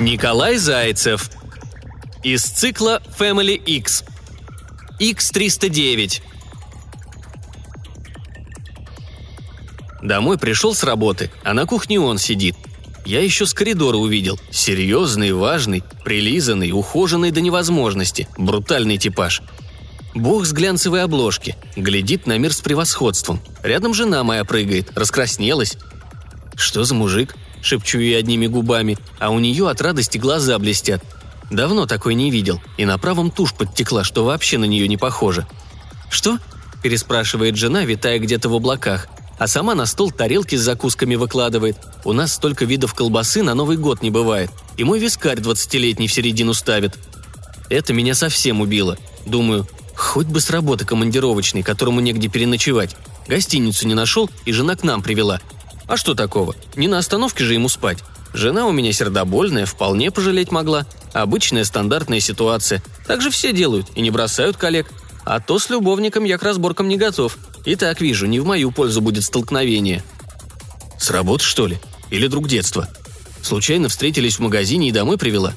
Николай Зайцев. Из цикла Family X. X309. Домой пришел с работы, а на кухне он сидит. Я еще с коридора увидел. Серьезный, важный, прилизанный, ухоженный до невозможности. Брутальный типаж. Бог с глянцевой обложки. Глядит на мир с превосходством. Рядом жена моя прыгает, раскраснелась. Что за мужик? шепчу ей одними губами, а у нее от радости глаза блестят. Давно такой не видел, и на правом тушь подтекла, что вообще на нее не похоже. «Что?» – переспрашивает жена, витая где-то в облаках, а сама на стол тарелки с закусками выкладывает. У нас столько видов колбасы на Новый год не бывает, и мой вискарь двадцатилетний в середину ставит. Это меня совсем убило. Думаю, хоть бы с работы командировочной, которому негде переночевать. Гостиницу не нашел, и жена к нам привела, а что такого? Не на остановке же ему спать. Жена у меня сердобольная, вполне пожалеть могла. Обычная стандартная ситуация. Так же все делают и не бросают коллег. А то с любовником я к разборкам не готов. И так вижу, не в мою пользу будет столкновение. С работы, что ли? Или друг детства? Случайно встретились в магазине и домой привела?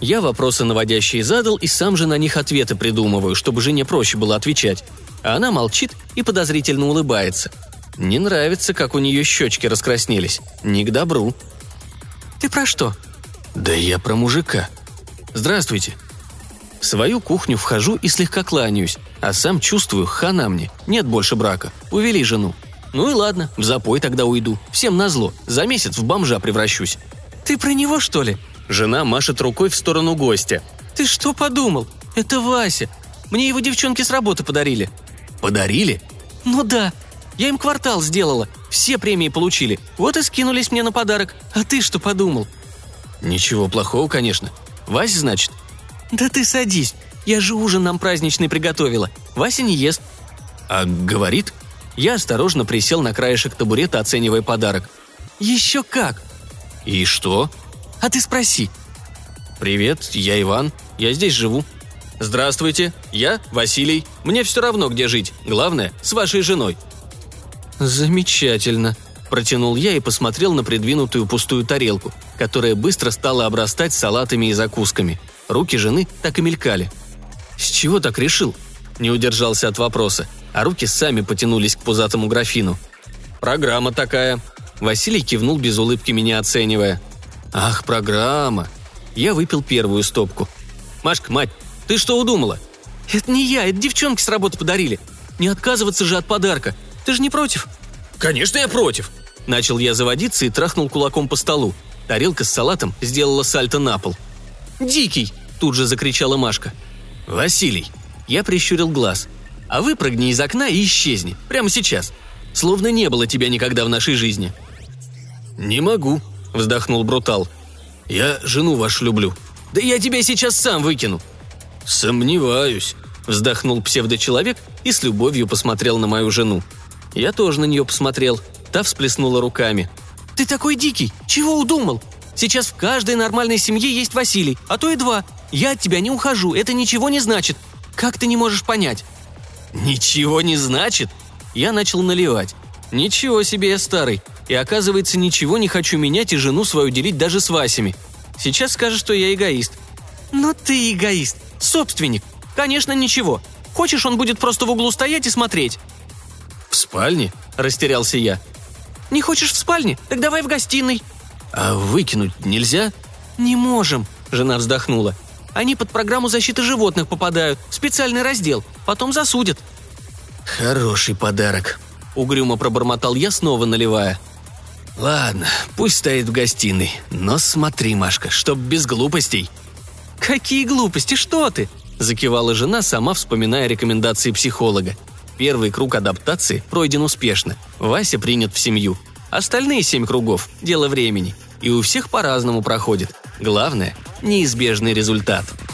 Я вопросы наводящие задал и сам же на них ответы придумываю, чтобы жене проще было отвечать. А она молчит и подозрительно улыбается – не нравится, как у нее щечки раскраснелись. Не к добру. «Ты про что?» «Да я про мужика. Здравствуйте». В свою кухню вхожу и слегка кланяюсь, а сам чувствую, хана мне, нет больше брака, увели жену. Ну и ладно, в запой тогда уйду, всем назло, за месяц в бомжа превращусь. «Ты про него, что ли?» Жена машет рукой в сторону гостя. «Ты что подумал? Это Вася. Мне его девчонки с работы подарили». «Подарили?» «Ну да. Я им квартал сделала, все премии получили, вот и скинулись мне на подарок. А ты что подумал?» «Ничего плохого, конечно. Вася, значит?» «Да ты садись, я же ужин нам праздничный приготовила. Вася не ест». «А говорит?» Я осторожно присел на краешек табурета, оценивая подарок. «Еще как!» «И что?» «А ты спроси». «Привет, я Иван. Я здесь живу». «Здравствуйте, я Василий. Мне все равно, где жить. Главное, с вашей женой», «Замечательно», – протянул я и посмотрел на придвинутую пустую тарелку, которая быстро стала обрастать салатами и закусками. Руки жены так и мелькали. «С чего так решил?» – не удержался от вопроса, а руки сами потянулись к пузатому графину. «Программа такая», – Василий кивнул без улыбки меня оценивая. «Ах, программа!» Я выпил первую стопку. «Машка, мать, ты что удумала?» «Это не я, это девчонки с работы подарили. Не отказываться же от подарка. Ты же не против?» «Конечно я против!» Начал я заводиться и трахнул кулаком по столу. Тарелка с салатом сделала сальто на пол. «Дикий!» – тут же закричала Машка. «Василий!» Я прищурил глаз. «А выпрыгни из окна и исчезни. Прямо сейчас. Словно не было тебя никогда в нашей жизни». «Не могу», – вздохнул Брутал. «Я жену вашу люблю». «Да я тебя сейчас сам выкину». «Сомневаюсь», – вздохнул псевдочеловек и с любовью посмотрел на мою жену. Я тоже на нее посмотрел. Та всплеснула руками. «Ты такой дикий! Чего удумал? Сейчас в каждой нормальной семье есть Василий, а то и два. Я от тебя не ухожу, это ничего не значит. Как ты не можешь понять?» «Ничего не значит?» Я начал наливать. «Ничего себе я старый. И оказывается, ничего не хочу менять и жену свою делить даже с Васями. Сейчас скажешь, что я эгоист». «Но ты эгоист. Собственник. Конечно, ничего. Хочешь, он будет просто в углу стоять и смотреть. «В спальне?» – растерялся я. «Не хочешь в спальне? Так давай в гостиной». «А выкинуть нельзя?» «Не можем», – жена вздохнула. «Они под программу защиты животных попадают, в специальный раздел, потом засудят». «Хороший подарок», – угрюмо пробормотал я, снова наливая. «Ладно, пусть стоит в гостиной, но смотри, Машка, чтоб без глупостей». «Какие глупости, что ты?» – закивала жена, сама вспоминая рекомендации психолога. Первый круг адаптации пройден успешно. Вася принят в семью. Остальные семь кругов – дело времени. И у всех по-разному проходит. Главное – неизбежный результат –